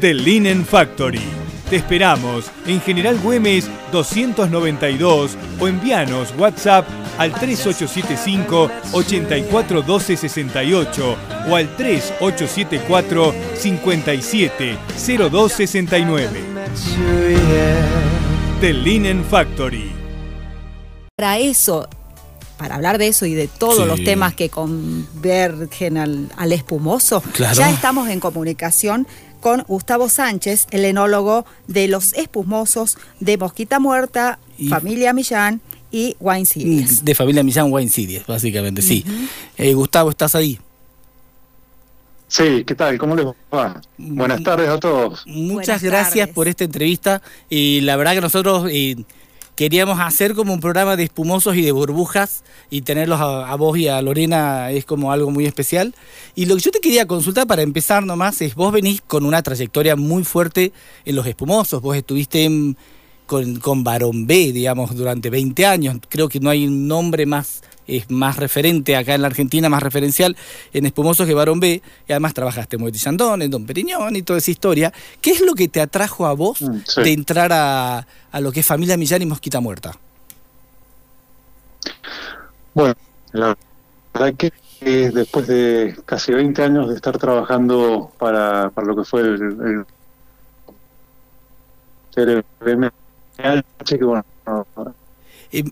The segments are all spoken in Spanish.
The Linen Factory. Te esperamos en General Güemes 292 o envíanos WhatsApp al 3875 841268 o al 3874 570269. Sure, yeah. The Linen Factory. Para eso, para hablar de eso y de todos Sí. los temas que convergen al, al espumoso, Claro. ya estamos en comunicación con Gustavo Sánchez, el enólogo de los espumosos de Mosquita Muerta, Y- Familia Millán y Wine Series. De familia Millán Wine Series, básicamente, sí. Eh, Gustavo, ¿estás ahí? Sí, ¿qué tal? ¿Cómo les va? Buenas tardes a todos. Muchas Buenas gracias tardes. por esta entrevista. Y la verdad que nosotros eh, queríamos hacer como un programa de espumosos y de burbujas y tenerlos a, vos y a Lorena es como algo muy especial. Y lo que yo te quería consultar para empezar nomás es, vos venís con una trayectoria muy fuerte en los espumosos. Vos estuviste en- con, con Barón B, digamos, durante 20 años. Creo que no hay un nombre más, es más referente acá en la Argentina, más referencial en espumosos que Barón B. Y además trabajaste en Moët Chandon, en Don Periñón y toda esa historia. ¿Qué es lo que te atrajo a vos Mm, sí. de entrar a, a lo que es Familia Millán y Mosquita Muerta? Bueno, la verdad que eh, después de casi 20 años de estar trabajando para, para lo que fue el, el, el BMH, que bueno, Eh,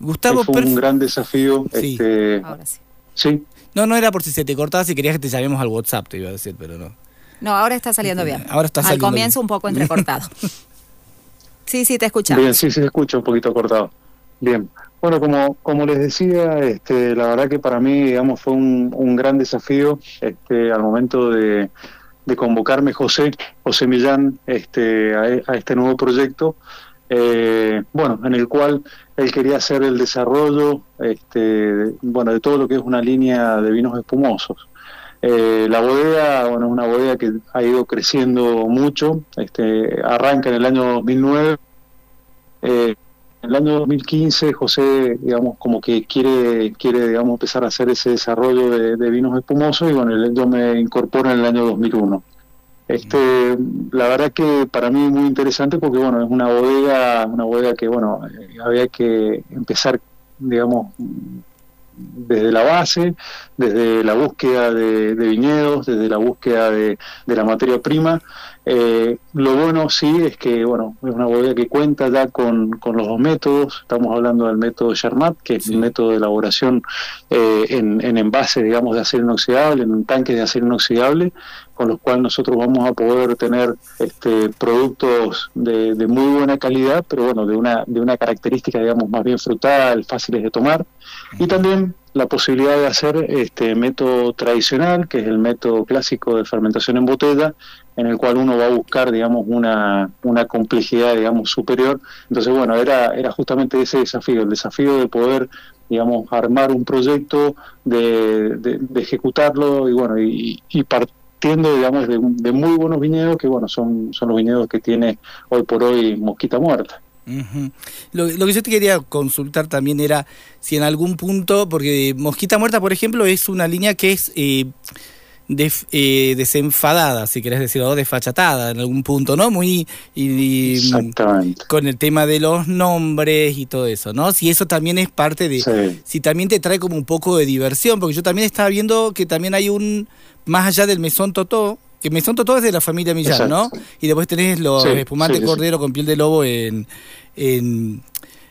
Gustavo, fue un gran desafío. Sí. Este, Ahora sí. sí, no, no era por si se te cortaba, si querías que te llamemos al WhatsApp, te iba a decir, pero no. No, ahora está saliendo bien. Ahora está Al saliendo comienzo bien. un poco entrecortado. sí, sí, te escuchamos. Bien, sí, sí, se escucha un poquito cortado. Bien. Bueno, como, como les decía, este, la verdad que para mí, digamos, fue un, un gran desafío este, al momento de, de convocarme José, José Millán, este, a, a este nuevo proyecto, eh, bueno, en el cual él quería hacer el desarrollo, este, bueno, de todo lo que es una línea de vinos espumosos. Eh, la bodega, bueno, es una bodega que ha ido creciendo mucho, este, arranca en el año 2009, eh, en el año 2015 José, digamos, como que quiere, quiere digamos, empezar a hacer ese desarrollo de, vinos espumosos y bueno, yo me incorporo en el año 2001. Este, la verdad que para mí muy interesante porque bueno, es una bodega, una bodega que bueno, eh, había que empezar, digamos, desde la base, desde la búsqueda de, viñedos, desde la búsqueda de la materia prima. Eh, lo bueno sí es que bueno es una bodega que cuenta ya con, con los dos métodos. Estamos hablando del método Charmat, que es Sí. el método de elaboración eh, en, en envase, digamos, de acero inoxidable, en un tanque de acero inoxidable, con los cuales nosotros vamos a poder tener este, productos de, de muy buena calidad, pero bueno, de una, de una característica, digamos, más bien frutal, fáciles de tomar. Y también la posibilidad de hacer este método tradicional, que es el método clásico de fermentación en botella, en el cual uno va a buscar, digamos, una, una complejidad, digamos, superior. Entonces, bueno, era, era justamente ese desafío, el desafío de poder, digamos, armar un proyecto, de, ejecutarlo y, bueno, y, y partiendo, digamos, de, de muy buenos viñedos, que, bueno, son, son los viñedos que tiene hoy por hoy Mosquita Muerta. Ujú. lo, lo que yo te quería consultar también era si en algún punto, porque Mosquita Muerta, por ejemplo, es una línea que es, eh, def- eh, desenfadada, si querés decirlo, desfachatada en algún punto, ¿no? Muy y- y, Exactamente. con el tema de los nombres y todo eso, ¿no? Si eso también es parte de, Sí. si también te trae como un poco de diversión, porque yo también estaba viendo que también hay un, más allá del mesón totó, que mesón totó es de la familia Millán, ¿no? Y después tenés los Sí, espumantes sí, sí, sí. cordero con piel de lobo en, en,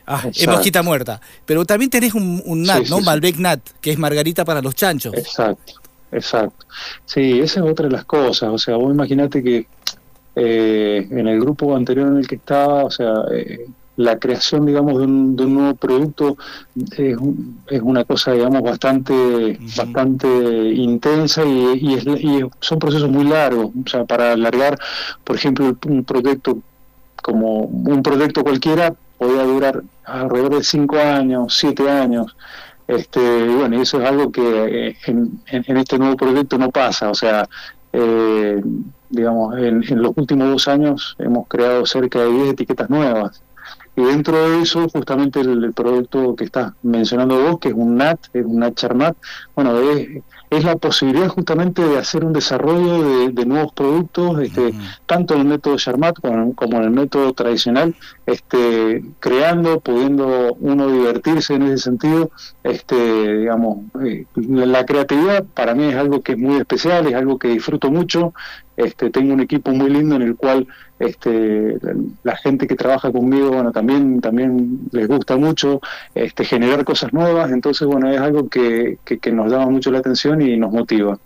ah, mosquita muerta. Pero también tenés un, un nat, Sí, ¿no? sí, sí. Malbec nat, que es margarita para los chanchos. Exacto, exacto. Sí, esa es otra de las cosas. O sea, vos imaginate que eh, en el grupo anterior en el que estaba, o sea, eh, la creación, digamos, de un, de un nuevo producto es, es una cosa, digamos, bastante, bastante intensa y, y es- y son procesos muy largos. O sea, para alargar, por ejemplo, un proyecto como un proyecto cualquiera podía durar alrededor de cinco años, siete años. Este, y bueno, eso es algo que eh, en, en- en este nuevo proyecto no pasa. O sea, eh, digamos, en, en los últimos dos años hemos creado cerca de 10 etiquetas nuevas. Y dentro de eso, justamente el, el producto que estás mencionando vos, que es un NAT, es un NAT Charmat, bueno, es, es la posibilidad justamente de hacer un desarrollo de, de nuevos productos, este, tanto en el método Charmat como, como en el método tradicional, este, creando, pudiendo uno divertirse en ese sentido, este, digamos, eh, la, la creatividad para mí es algo que es muy especial, es algo que disfruto mucho, este, tengo un equipo muy lindo en el cual este, la, la gente que trabaja conmigo, bueno, también, también les gusta mucho este, generar cosas nuevas, entonces, bueno, es algo que, que, que nos llama mucho la atención y nos motiva.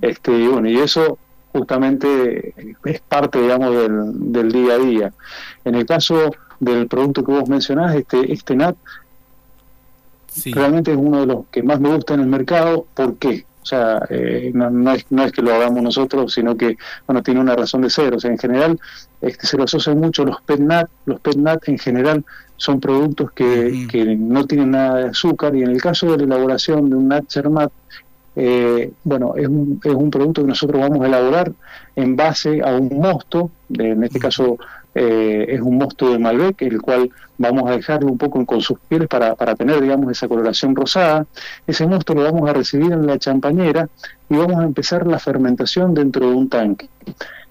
Este, y bueno, y eso justamente es parte, digamos, del, del día a día. En el caso del producto que vos mencionás, este, este NAT, Sí. realmente es uno de los que más me gusta en el mercado. ¿Por qué? O sea, eh, no, no es, no es que lo hagamos nosotros, sino que, bueno, tiene una razón de ser. O sea, en general, este, se lo asocian mucho los PETNAT. Los PETNAT en general son productos que, que no tienen nada de azúcar y en el caso de la elaboración de un NAT eh, bueno, es un, es un producto que nosotros vamos a elaborar en base a un mosto, de- en este caso eh, es un mosto de Malbec, el cual vamos a dejarlo un poco con sus pieles para, para tener, digamos, esa coloración rosada. Ese mosto lo vamos a recibir en la champañera y vamos a empezar la fermentación dentro de un tanque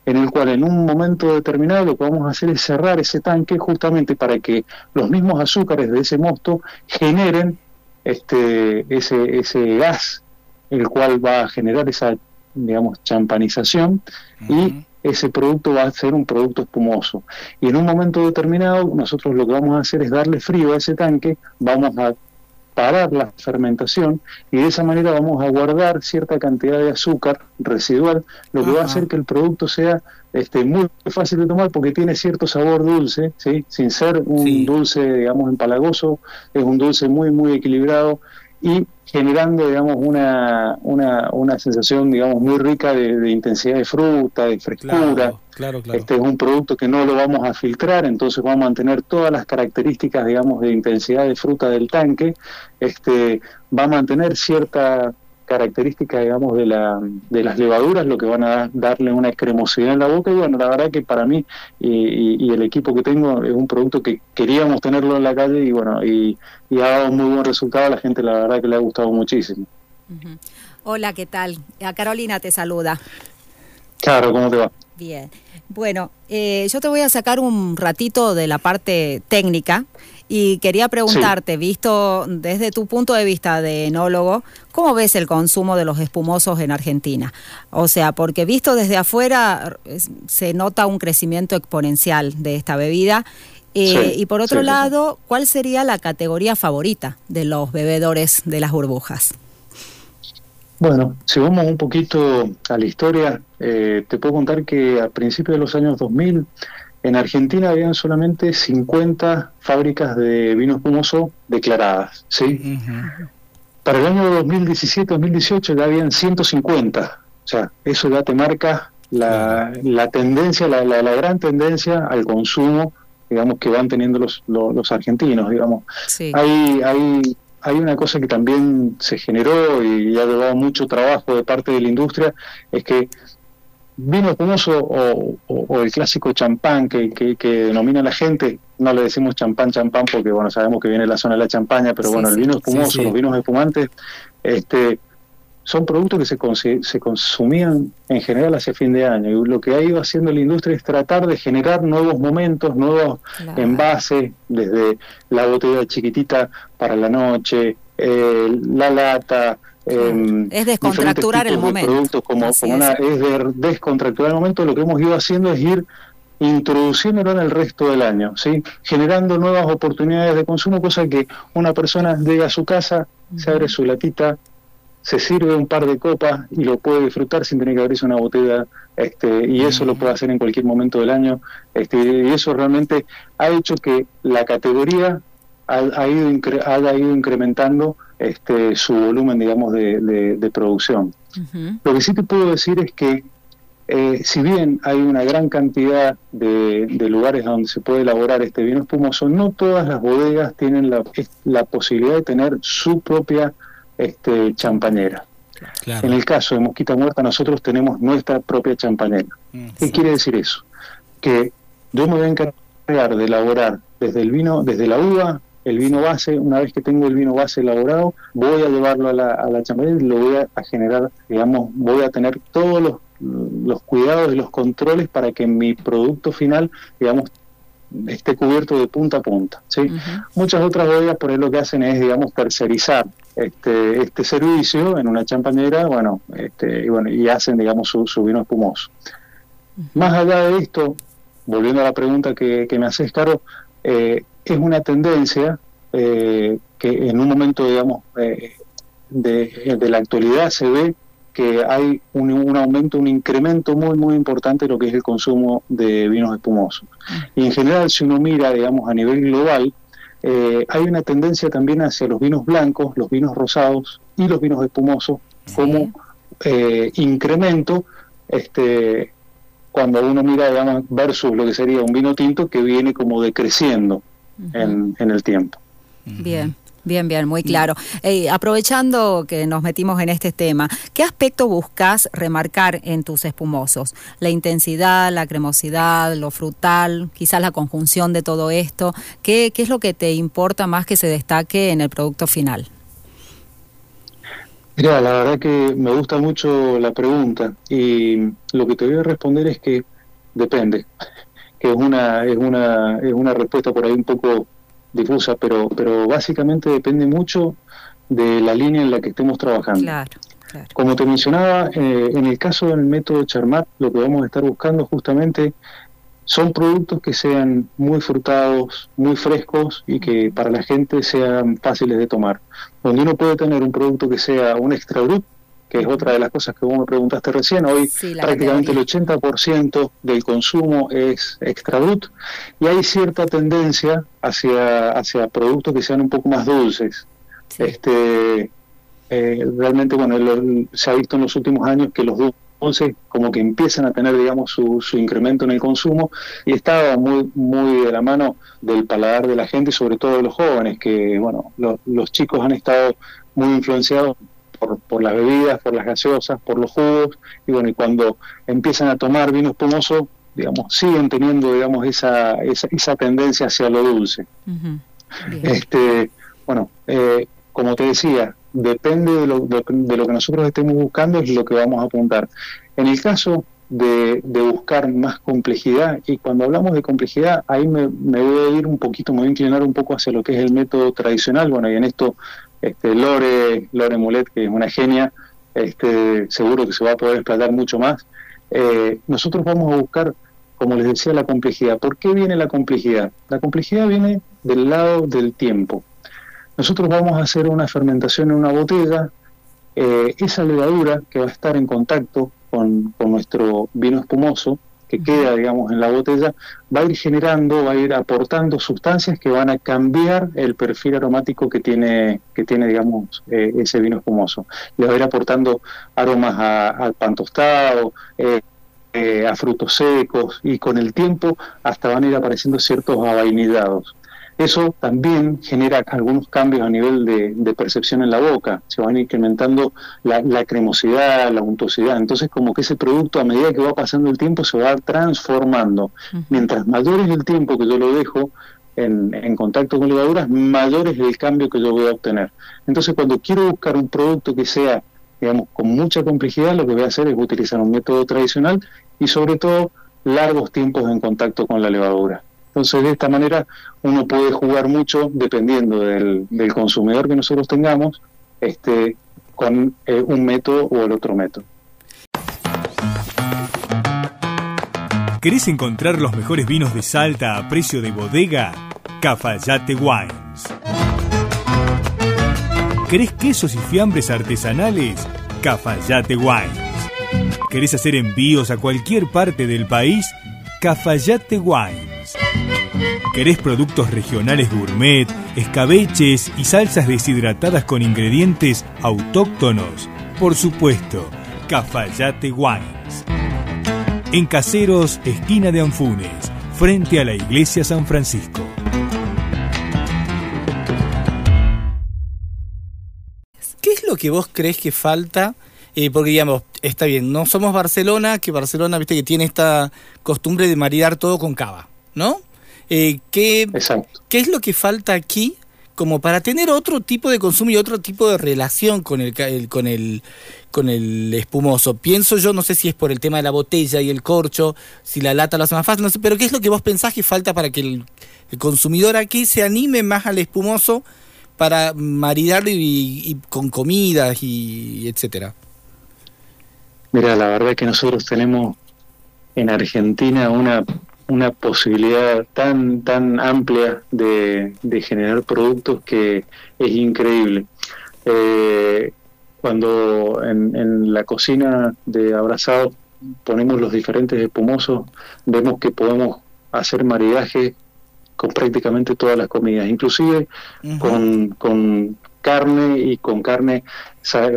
en el cual en un momento determinado lo que vamos a hacer es cerrar ese tanque justamente para que los mismos azúcares de ese mosto generen este ese ese gas el cual va a generar esa digamos champanización y ese producto va a ser un producto espumoso y en un momento determinado nosotros lo que vamos a hacer es darle frío a ese tanque vamos a parar la fermentación y de esa manera vamos a guardar cierta cantidad de azúcar residual, lo que va a hacer que el producto sea este, muy fácil de tomar porque tiene cierto sabor dulce, ¿sí? sin ser un Sí. dulce, digamos, empalagoso, es un dulce muy, muy equilibrado y generando, digamos, una, una, una sensación, digamos, muy rica de, de intensidad de fruta, de frescura. Claro, claro, claro. Este es un producto que no lo vamos a filtrar, entonces vamos a mantener todas las características, digamos, de intensidad de fruta del tanque. Este va a mantener cierta característica, digamos, de, la, de las levaduras, lo que van a da- darle una cremosidad en la boca. Y bueno, la verdad que para mí y, y- y el equipo que tengo es un producto que queríamos tenerlo en la calle y bueno, y, y ha dado un muy buen resultado. A la gente, la verdad que le ha gustado muchísimo. Hola, ¿qué tal? A Carolina te saluda. Claro, ¿cómo te va? Bien. Bueno, eh, yo te voy a sacar un ratito de la parte técnica y quería preguntarte, visto desde tu punto de vista de enólogo, ¿cómo ves el consumo de los espumosos en Argentina? O sea, porque visto desde afuera se nota un crecimiento exponencial de esta bebida. Eh, Sí, y por otro sí. lado, ¿cuál sería la categoría favorita de los bebedores de las burbujas? Bueno, si vamos un poquito a la historia, eh, te puedo contar que a principios de los años 2000 en Argentina habían solamente 50 fábricas de vino espumoso declaradas, ¿sí? Para el año 2017-2018 ya habían 150, o sea, eso ya te marca la, la tendencia, la, la- la gran tendencia al consumo, digamos, que van teniendo los, los, los argentinos, digamos. Sí. Hay, hay, hay una cosa que también se generó y ha llevado mucho trabajo de parte de la industria, es que vino espumoso o, o- o el clásico champán que, que, que denomina la gente, no le decimos champán, champán, porque bueno, sabemos que viene de la zona de la champaña, pero Sí, bueno, el vino espumoso, Sí, sí. los vinos espumantes, este son productos que se, se consumían en general hacia fin de año. Y lo que ha ido haciendo la industria es tratar de generar nuevos momentos, nuevos Claro. envases, desde la botella chiquitita para la noche, eh, la lata. Em, Es descontracturar el de momento. productos como, una, es. es de descontracturar el momento. Lo que hemos ido haciendo es ir introduciéndolo en el resto del año, ¿sí? generando nuevas oportunidades de consumo, cosa que una persona llega a su casa, se abre su latita, se sirve un par de copas y lo puede disfrutar sin tener que abrirse una botella, este, y eso lo puede hacer en cualquier momento del año, este, y eso realmente ha hecho que la categoría ha, ha ido haya ido incrementando este, su volumen, digamos, de, de- de producción. Lo que sí te puedo decir es que eh, si bien hay una gran cantidad de, de lugares donde se puede elaborar este vino espumoso, no todas las bodegas tienen la, posibilidad de tener su propia este, champañera. Claro. En el caso de Mosquita Muerta, nosotros tenemos nuestra propia champañera. Mm. ¿Qué quiere decir eso? Que yo me voy a encargar de elaborar desde el vino, desde la uva, el vino base, una vez que tengo el vino base elaborado, voy a llevarlo a la, a la champañera y lo voy a, a generar, digamos, voy a tener todos los, los cuidados y los controles para que mi producto final, digamos, esté cubierto de punta a punta. ¿sí? Muchas otras bodegas por ahí lo que hacen es, digamos, tercerizar este, este servicio en una champañera, bueno, este, y bueno, y hacen, digamos, su, su vino espumoso. Más allá de esto, volviendo a la pregunta que, que me haces, Caro, eh, es una tendencia eh, que en un momento, digamos, eh, de, de la actualidad se ve que hay un, un aumento, un incremento muy, muy importante de lo que es el consumo de vinos espumosos. Y en general, si uno mira, digamos, a nivel global, eh, hay una tendencia también hacia los vinos blancos, los vinos rosados y los vinos espumosos como eh, incremento este, cuando uno mira, digamos, versus lo que sería un vino tinto que viene como decreciendo en, en el tiempo. Bien. Bien, bien, muy claro. Eh, aprovechando que nos metimos en este tema, ¿qué aspecto buscas remarcar en tus espumosos? La intensidad, la cremosidad, lo frutal, quizás la conjunción de todo esto. ¿Qué, qué es lo que te importa más que se destaque en el producto final? Mira, la verdad que me gusta mucho la pregunta y lo que te voy a responder es que depende, que es una es una es una respuesta por ahí un poco difusa, pero pero básicamente depende mucho de la línea en la que estemos trabajando. Claro, claro. Como te mencionaba, eh, en el caso del método Charmat, lo que vamos a estar buscando justamente son productos que sean muy frutados, muy frescos y que para la gente sean fáciles de tomar. Donde uno puede tener un producto que sea un extra brut, que es otra de las cosas que vos me preguntaste recién, hoy Sí, prácticamente el 80% del consumo es extra brut y hay cierta tendencia hacia, hacia productos que sean un poco más dulces. Sí. Este, eh, realmente, bueno, lo- se ha visto en los últimos años que los dulces como que empiezan a tener, digamos, su, su incremento en el consumo y estaba muy, muy de la mano del paladar de la gente, sobre todo de los jóvenes, que, bueno, lo- los chicos han estado muy influenciados por, por las bebidas, por las gaseosas, por los jugos, y bueno, y cuando empiezan a tomar vino espumoso, digamos, siguen teniendo, digamos, esa, esa, esa tendencia hacia lo dulce. Este, bueno, eh, como te decía, depende de lo, de, de lo que nosotros estemos buscando, es lo que vamos a apuntar. En el caso de, buscar más complejidad, y cuando hablamos de complejidad, ahí me, me voy a ir un poquito, me voy a inclinar un poco hacia lo que es el método tradicional. Bueno, y en esto, este, Lore, Lore Mulet, que es una genia, este, seguro que se va a poder explotar mucho más. Eh, nosotros vamos a buscar, como les decía, la complejidad. ¿Por qué viene la complejidad? La complejidad viene del lado del tiempo. Nosotros vamos a hacer una fermentación en una botella, eh, esa levadura que va a estar en contacto con, con nuestro vino espumoso, que queda, digamos, en la botella, va a ir generando, va a ir aportando sustancias que van a cambiar el perfil aromático que tiene, que tiene digamos, eh, ese vino espumoso. Le va a ir aportando aromas a- al pan tostado, eh, eh, a frutos secos, y con el tiempo hasta van a ir apareciendo ciertos avainillados. Eso también genera algunos cambios a nivel de, de percepción en la boca, se van incrementando la, la cremosidad, la untuosidad, entonces como que ese producto a medida que va pasando el tiempo se va transformando. Mientras mayor es el tiempo que yo lo dejo en, en contacto con levaduras, mayor es el cambio que yo voy a obtener. Entonces cuando quiero buscar un producto que sea digamos, con mucha complejidad, lo que voy a hacer es utilizar un método tradicional y sobre todo largos tiempos en contacto con la levadura. Entonces, de esta manera, uno puede jugar mucho dependiendo del, consumidor que nosotros tengamos, este, con eh, un método o el otro método. ¿Querés encontrar los mejores vinos de Salta a precio de bodega? Cafayate Wines. ¿Querés quesos y fiambres artesanales? Cafayate Wines. ¿Querés hacer envíos a cualquier parte del país? Cafayate Wines. ¿Querés productos regionales gourmet, escabeches y salsas deshidratadas con ingredientes autóctonos? Por supuesto, Cafayate Wines. En Caseros, esquina de Anfunes, frente a la iglesia San Francisco. ¿Qué es lo que vos crees que falta? Eh, porque digamos, está bien, no somos Barcelona, que Barcelona, viste, que tiene esta costumbre de maridar todo con cava, ¿no? Eh, ¿qué, Exacto. ¿Qué es lo que falta aquí como para tener otro tipo de consumo y otro tipo de relación con el, con el con el espumoso? Pienso yo, no sé si es por el tema de la botella y el corcho, si la lata lo hace más fácil, no sé, pero ¿qué es lo que vos pensás que falta para que el, el consumidor aquí se anime más al espumoso para maridarlo y, y con comidas y etcétera? Mira, la verdad que nosotros tenemos en Argentina una, una posibilidad tan, tan amplia de, de generar productos que es increíble. Eh, cuando en, en la cocina de Abrazado ponemos los diferentes espumosos, vemos que podemos hacer maridaje con prácticamente todas las comidas, inclusive con, con carne y con carne,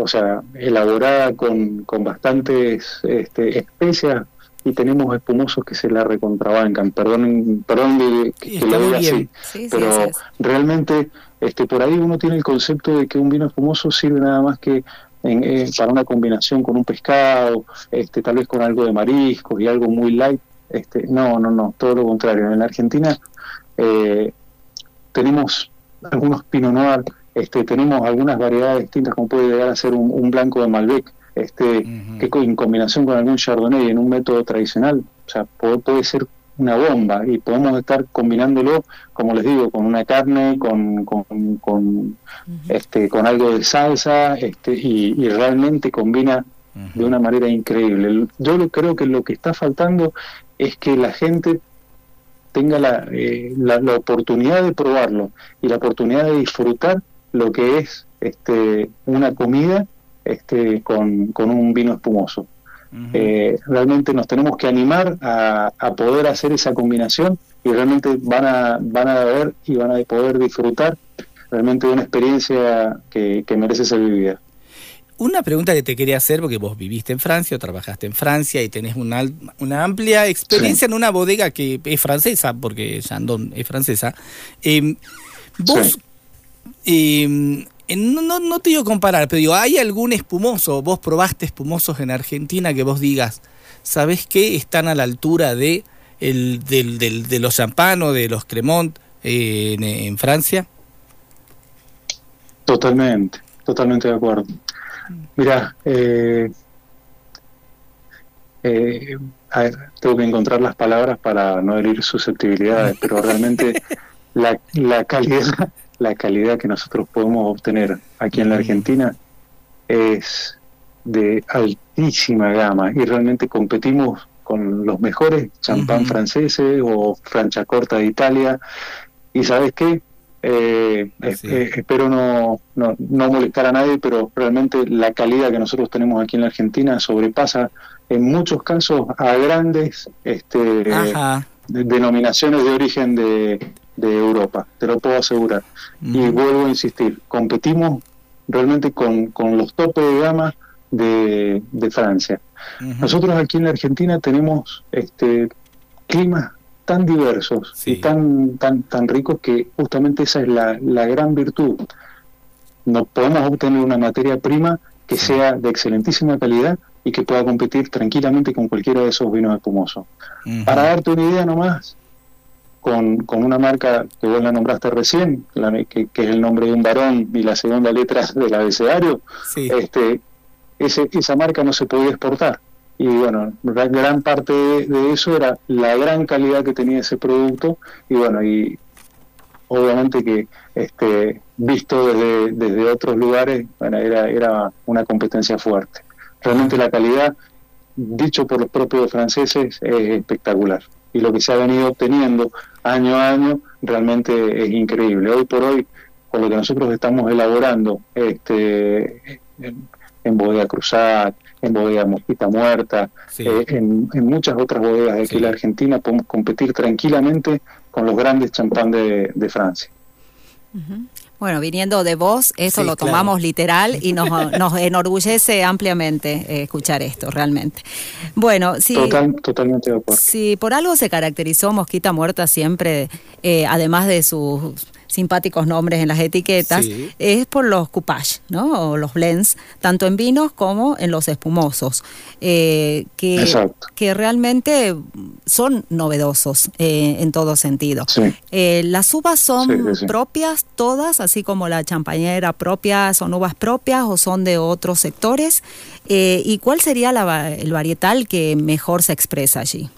o sea, elaborada con, con bastantes este, especias y tenemos espumosos que se la recontrabancan. Perdón, perdón de- que, que lo diga así, Sí, sí, pero sí, realmente este, por ahí uno tiene el concepto de que un vino espumoso sirve nada más que en- eh, para una combinación con un pescado, este, tal vez con algo de mariscos y algo muy light. Este, no, no, no, todo lo contrario. En la Argentina eh, tenemos algunos Pinot Noir, este, tenemos algunas variedades distintas, como puede llegar a ser un, un blanco de Malbec, este, que en combinación con algún Chardonnay en un método tradicional, o sea, puede, puede ser una bomba y podemos estar combinándolo, como les digo, con una carne, con, con, con, este, con algo de salsa, este, y, y realmente combina de una manera increíble. Yo lo- creo que lo que está faltando es que la gente tenga la, eh, la, la oportunidad de probarlo y la oportunidad de disfrutar lo que es este, una comida este, con, con un vino espumoso. Eh, realmente nos tenemos que animar a, a poder hacer esa combinación y realmente van a, van a ver y van a poder disfrutar realmente de una experiencia que, que merece ser vivida. Una pregunta que te quería hacer, porque vos viviste en Francia o trabajaste en Francia y tenés una, una amplia experiencia en una bodega que es francesa, porque Chandon es francesa. Eh, vos, eh, no, no- no te digo comparar, pero digo, ¿hay algún espumoso? Vos probaste espumosos en Argentina que vos digas, ¿sabés qué? Están a la altura de, el, del, del- de los champán o de los cremont eh, en, en Francia. Totalmente, totalmente de acuerdo. Mira, eh, eh, a ver, tengo que encontrar las palabras para no herir susceptibilidades, pero realmente la, la calidad, la calidad que nosotros podemos obtener aquí en la Argentina es de altísima gama y realmente competimos con los mejores champán franceses o Franciacorta de Italia y sabes qué Eh, es- Sí. eh, espero no, no, no molestar a nadie, pero realmente la calidad que nosotros tenemos aquí en la Argentina sobrepasa en muchos casos a grandes este, Ajá. De- denominaciones de origen de, de Europa, te lo puedo asegurar. Y vuelvo a insistir, competimos realmente con, con los topes de gama de, de Francia. Nosotros aquí en la Argentina tenemos este climas tan diversos Sí. y tan, tan, tan ricos que justamente esa es la, la gran virtud. No podemos obtener una materia prima que sea de excelentísima calidad y que pueda competir tranquilamente con cualquiera de esos vinos espumosos. Para darte una idea nomás, con, con una marca que vos la nombraste recién, la- que, que es el nombre de un varón y la segunda letra del abecedario, Sí. este, ese, esa marca no se podía exportar. Y bueno, gran, gran parte de, de eso era la gran calidad que tenía ese producto y bueno, y obviamente que este, visto desde, desde otros lugares, bueno, era, era una competencia fuerte. Realmente la calidad, dicho por los propios franceses, es espectacular. Y lo que se ha venido obteniendo año a año realmente es increíble. Hoy por hoy, con lo que nosotros estamos elaborando este, en, en Bodega Cruzat, en Bodega Mosquita Muerta, Sí. eh, en, en muchas otras bodegas de aquí Sí. en la Argentina, podemos competir tranquilamente con los grandes champán de, de Francia. Bueno, viniendo de vos, eso Sí, lo claro. tomamos literal y nos, nos enorgullece ampliamente eh, escuchar esto, realmente. Bueno, sí. Total, totalmente de acuerdo. Si por algo se caracterizó Mosquita Muerta siempre, eh, además de sus simpáticos nombres en las etiquetas, Sí. es por los coupage, ¿no? O los blends, tanto en vinos como en los espumosos, eh, que, que realmente son novedosos eh, en todo sentido. Sí. Eh, ¿Las uvas son Sí, propias todas, así como la champañera propia, son uvas propias o son de otros sectores? ¿Y cuál sería la el varietal que mejor se expresa allí?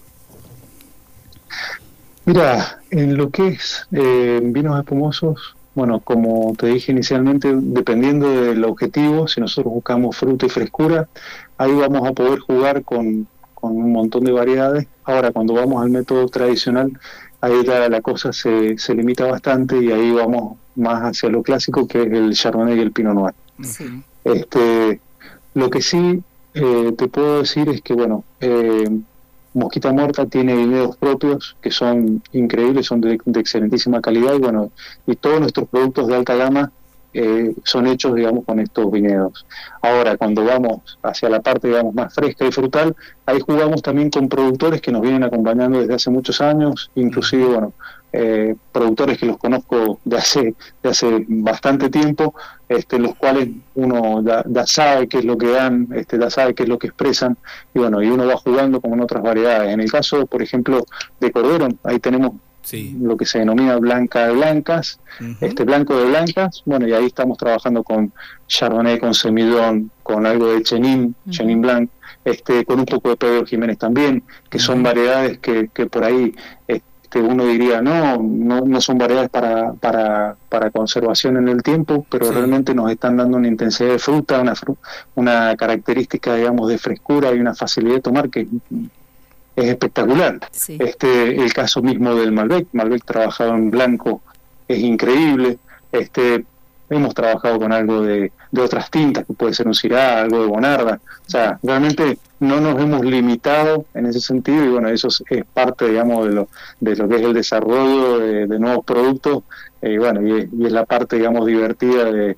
Mira, en lo que es eh, vinos espumosos, bueno, como te dije inicialmente, dependiendo del objetivo, si nosotros buscamos fruta y frescura, ahí vamos a poder jugar con, con un montón de variedades. Ahora, cuando vamos al método tradicional, ahí ya la cosa se, se limita bastante y ahí vamos más hacia lo clásico, que es el Chardonnay y el Pinot Noir. Sí. Este, lo que sí eh, te puedo decir es que, bueno, eh, Mosquita Muerta tiene viñedos propios que son increíbles, son de, de excelentísima calidad y, bueno, y todos nuestros productos de alta gama eh, son hechos, digamos, con estos viñedos. Ahora, cuando vamos hacia la parte, digamos, más fresca y frutal, ahí jugamos también con productores que nos vienen acompañando desde hace muchos años, inclusive, bueno, eh, productores que los conozco de hace, de hace bastante tiempo, este, los cuales uno ya, ya sabe qué es lo que dan, este, ya sabe qué es lo que expresan, y bueno, y uno va jugando con otras variedades. En el caso, por ejemplo, de Cordero, ahí tenemos Sí. lo que se denomina blanca de blancas, este blanco de blancas, bueno, y ahí estamos trabajando con Chardonnay, con Semillon, con algo de Chenin. Chenin Blanc, este, con un poco de Pedro Jiménez también, que son variedades que, que por ahí este, uno diría, no, no, no son variedades para, para, para conservación en el tiempo, pero Sí. realmente nos están dando una intensidad de fruta, una, fru- una característica, digamos, de frescura y una facilidad de tomar que es espectacular. Sí. Este, el caso mismo del Malbec, Malbec trabajado en blanco es increíble. Este, hemos trabajado con algo de, de otras tintas, que puede ser un Syrah, algo de Bonarda. O sea, realmente no nos hemos limitado en ese sentido y bueno, eso es, es parte, digamos, de lo, de lo que es el desarrollo de, de nuevos productos eh, y bueno, y es, y es la parte, digamos, divertida de,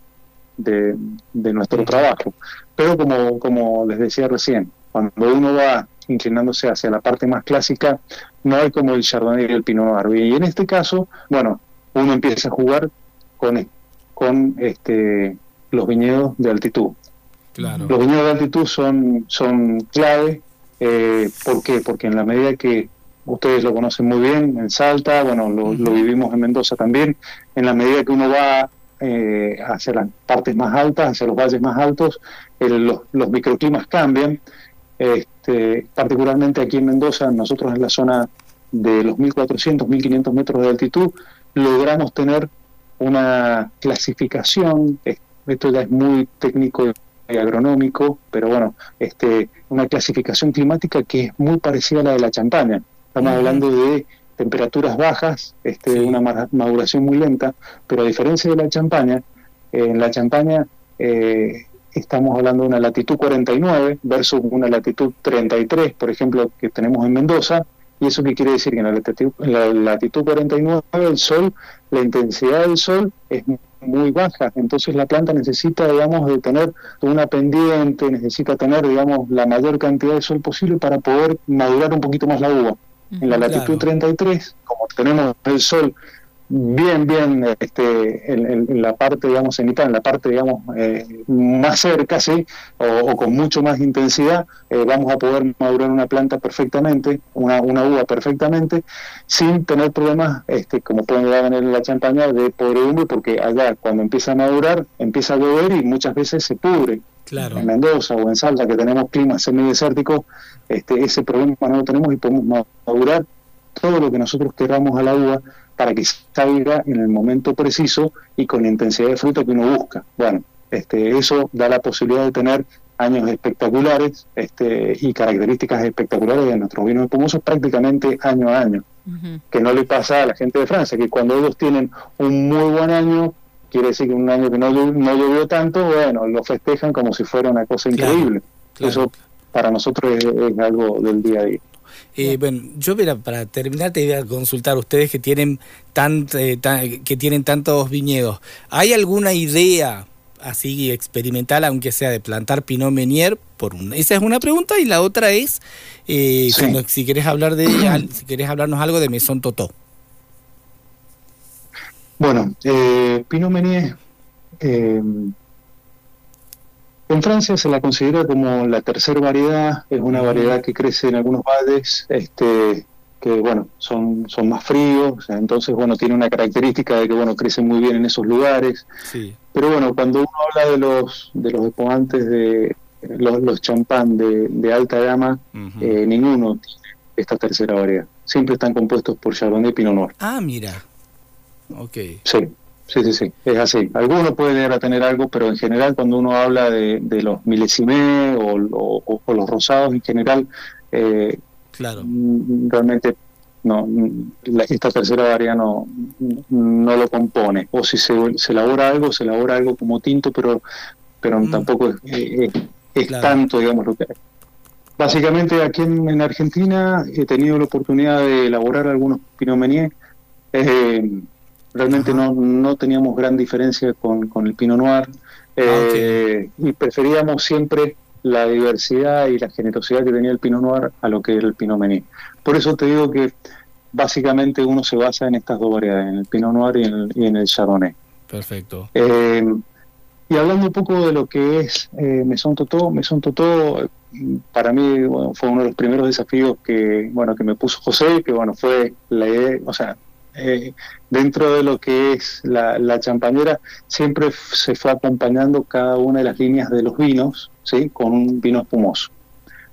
de, de nuestro trabajo. Pero como, como les decía recién, cuando uno va inclinándose hacia la parte más clásica, no hay como el Chardonnay y el Pinot Noir. Y en este caso, bueno, uno empieza a jugar con, con este, los viñedos de altitud. Claro. Los viñedos de altitud son, son clave. Eh, ¿Por qué? Porque en la medida que ustedes lo conocen muy bien en Salta, bueno, lo, lo vivimos en Mendoza también, en la medida que uno va eh, hacia las partes más altas, hacia los valles más altos, el- los, los microclimas cambian. Este, particularmente aquí en Mendoza, nosotros en la zona de los 1400, 1500 metros de altitud, logramos tener una clasificación, es- esto ya es muy técnico y agronómico, pero bueno, este, una clasificación climática que es muy parecida a la de la champaña. Estamos hablando de temperaturas bajas, este, Sí. una ma- maduración muy lenta, pero a diferencia de la champaña, en la champaña eh, estamos hablando de una latitud 49 versus una latitud 33, por ejemplo, que tenemos en Mendoza. ¿Y eso qué quiere decir? Que en la latitud, en la latitud 49 el sol, la intensidad del sol es muy baja, entonces la planta necesita, digamos, de tener una pendiente, necesita tener, digamos, la mayor cantidad de sol posible para poder madurar un poquito más la uva. En la Claro. latitud 33, como tenemos el sol bien, bien este, en, en- en la parte, digamos, cenital, en la parte, digamos, eh, más cerca, ¿sí? O, o con mucho más intensidad, eh, vamos a poder madurar una planta perfectamente, una, una uva perfectamente, sin tener problemas, este, como pueden dar en la champaña, de podredumbre, porque allá cuando empieza a madurar, empieza a beber y muchas veces se pudre. Claro. en Mendoza o en Salta, que tenemos climas semidesérticos, este, ese problema no lo tenemos y podemos madurar todo lo que nosotros queramos a la uva para que salga en el momento preciso y con la intensidad de fruta que uno busca. Bueno, este, eso da la posibilidad de tener años espectaculares este, y características espectaculares de nuestros vinos espumosos prácticamente año a año, que no le pasa a la gente de Francia, que cuando ellos tienen un muy buen año, quiere decir que un año que no, no llovió tanto, bueno, lo festejan como si fuera una cosa Claro, increíble. claro. Eso para nosotros es, es algo del día a día. Eh, bueno, yo mira, para terminar te voy a consultar ustedes que tienen tan, eh, tan- que tienen tantos viñedos. ¿Hay alguna idea así experimental, aunque sea de plantar Pinot Meunier? Por un- esa es una pregunta y la otra es eh, Sí. si, si querés hablar de, si querés hablarnos algo de Maison Totó. Bueno, eh, Pinot Meunier en Francia se la considera como la tercera variedad, es una variedad que crece en algunos valles, este, que bueno, son, son más fríos, entonces bueno, tiene una característica de que bueno, crece muy bien en esos lugares, Sí. pero bueno, cuando uno habla de los de los espumantes de los, los champán de, de alta gama, eh, ninguno tiene esta tercera variedad, siempre están compuestos por Chardonnay y Pinot Noir. Ah, mira. Ok. Sí, sí, sí, sí, es así. Algunos pueden llegar a tener algo, pero en general cuando uno habla de, de los milesimé o, o- o los rosados en general, eh, Claro. mm, realmente no, mm, la- esta tercera variedad no, no lo compone. O si se, se elabora algo, se elabora algo como tinto, pero, pero Mm. tampoco es, es- es Claro. tanto, digamos, lo que hay. Básicamente aquí en, en Argentina he tenido la oportunidad de elaborar algunos Pinot Meunier. Eh, realmente no, no teníamos gran diferencia con, con el Pinot Noir eh, y preferíamos siempre la diversidad y la generosidad que tenía el Pinot Noir a lo que era el Pinot Meunier. Por eso te digo que básicamente uno se basa en estas dos variedades, en el Pinot Noir y en el, y en el Chardonnay. Perfecto. Eh, y hablando un poco de lo que es eh, Totó, Maison Totó para mí bueno, fue uno de los primeros desafíos que bueno que me puso José, que bueno fue la idea, o sea, eh, dentro de lo que es la, la champañera siempre se fue acompañando cada una de las líneas de los vinos, sí, con un vino espumoso.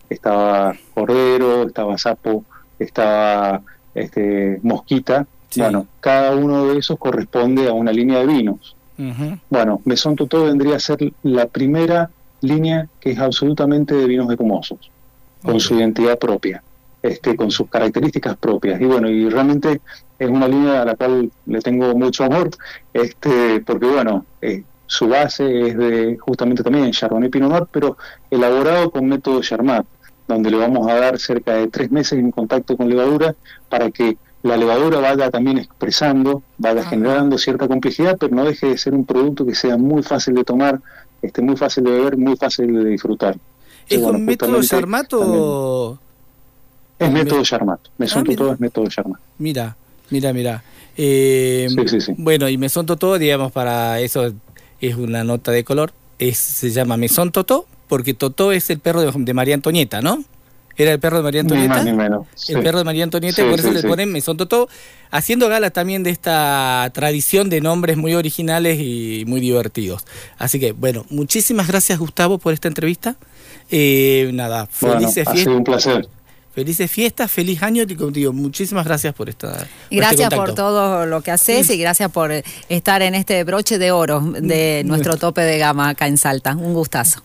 Estaba Cordero, estaba Sapo, estaba este, Mosquita. Sí. Bueno, cada uno de esos corresponde a una línea de vinos. Bueno, Maison Totó vendría a ser la primera línea que es absolutamente de vinos espumosos, con su identidad propia, este, con sus características propias. Y bueno, y realmente es una línea a la cual le tengo mucho amor, este, porque bueno, eh, su base es de justamente también Chardonnay Pinot Noir, pero elaborado con método Charmat, donde le vamos a dar cerca de tres meses en contacto con levadura para que la levadura vaya también expresando, vaya Ajá. generando cierta complejidad, pero no deje de ser un producto que sea muy fácil de tomar, este, muy fácil de beber, muy fácil de disfrutar. ¿Es bueno, con método Charmat o...? Es Me- método Charmat, me Ah, todo es método Charmat. Mira, mira, mira. Eh, Sí, sí, sí. Bueno, y Mesón Totó, digamos, para eso es una nota de color. Es, se llama Mesón Totó porque Totó es el perro de, de María Antonieta, ¿no? Era el perro de María Ni Antonieta. más ni menos. El perro de María Antonieta, y por eso le ponen Mesón Totó, haciendo gala también de esta tradición de nombres muy originales y muy divertidos. Así que, bueno, muchísimas gracias, Gustavo, por esta entrevista. Eh, nada, Bueno, felices ha fiestas. sido un placer. Felices fiestas, feliz año y como digo, muchísimas gracias por esta. por este gracias por todo lo que haces y gracias por estar en este broche de oro de nuestro tope de gama acá en Salta. Un gustazo.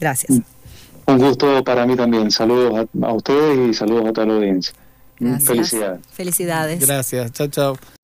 Gracias. Un gusto para mí también. Saludos a, a ustedes y saludos a toda la audiencia. Gracias. Felicidades. Felicidades. Gracias, chao, chao.